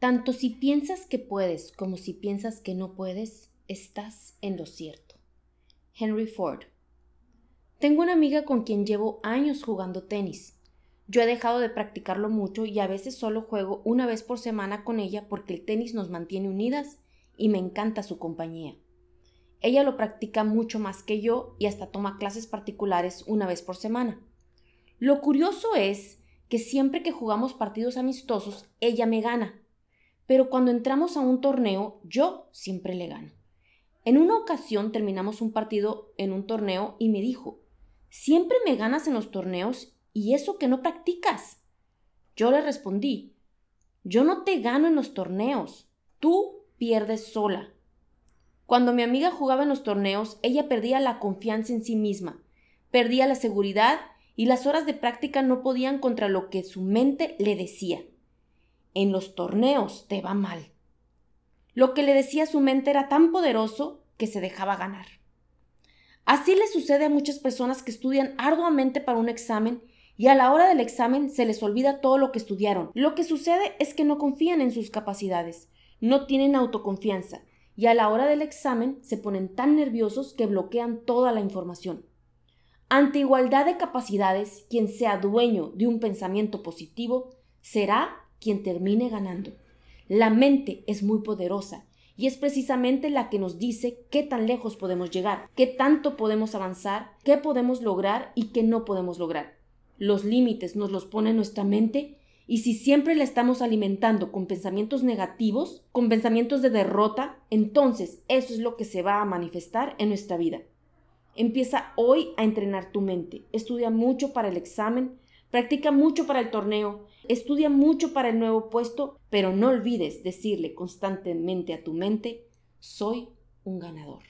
Tanto si piensas que puedes como si piensas que no puedes, estás en lo cierto. Henry Ford. Tengo una amiga con quien llevo años jugando tenis. Yo he dejado de practicarlo mucho y a veces solo juego una vez por semana con ella porque el tenis nos mantiene unidas y me encanta su compañía. Ella lo practica mucho más que yo y hasta toma clases particulares una vez por semana. Lo curioso es que siempre que jugamos partidos amistosos, ella me gana pero cuando entramos a un torneo, yo siempre le gano. En una ocasión terminamos un partido en un torneo y me dijo, siempre me ganas en los torneos y eso que no practicas. Yo le respondí, yo no te gano en los torneos, tú pierdes sola. Cuando mi amiga jugaba en los torneos, ella perdía la confianza en sí misma, perdía la seguridad y las horas de práctica no podían contra lo que su mente le decía en los torneos te va mal. Lo que le decía su mente era tan poderoso que se dejaba ganar. Así le sucede a muchas personas que estudian arduamente para un examen y a la hora del examen se les olvida todo lo que estudiaron. Lo que sucede es que no confían en sus capacidades, no tienen autoconfianza y a la hora del examen se ponen tan nerviosos que bloquean toda la información. Ante igualdad de capacidades, quien sea dueño de un pensamiento positivo será quien termine ganando. La mente es muy poderosa y es precisamente la que nos dice qué tan lejos podemos llegar, qué tanto podemos avanzar, qué podemos lograr y qué no podemos lograr. Los límites nos los pone nuestra mente y si siempre la estamos alimentando con pensamientos negativos, con pensamientos de derrota, entonces eso es lo que se va a manifestar en nuestra vida. Empieza hoy a entrenar tu mente. Estudia mucho para el examen, Practica mucho para el torneo, estudia mucho para el nuevo puesto, pero no olvides decirle constantemente a tu mente, soy un ganador.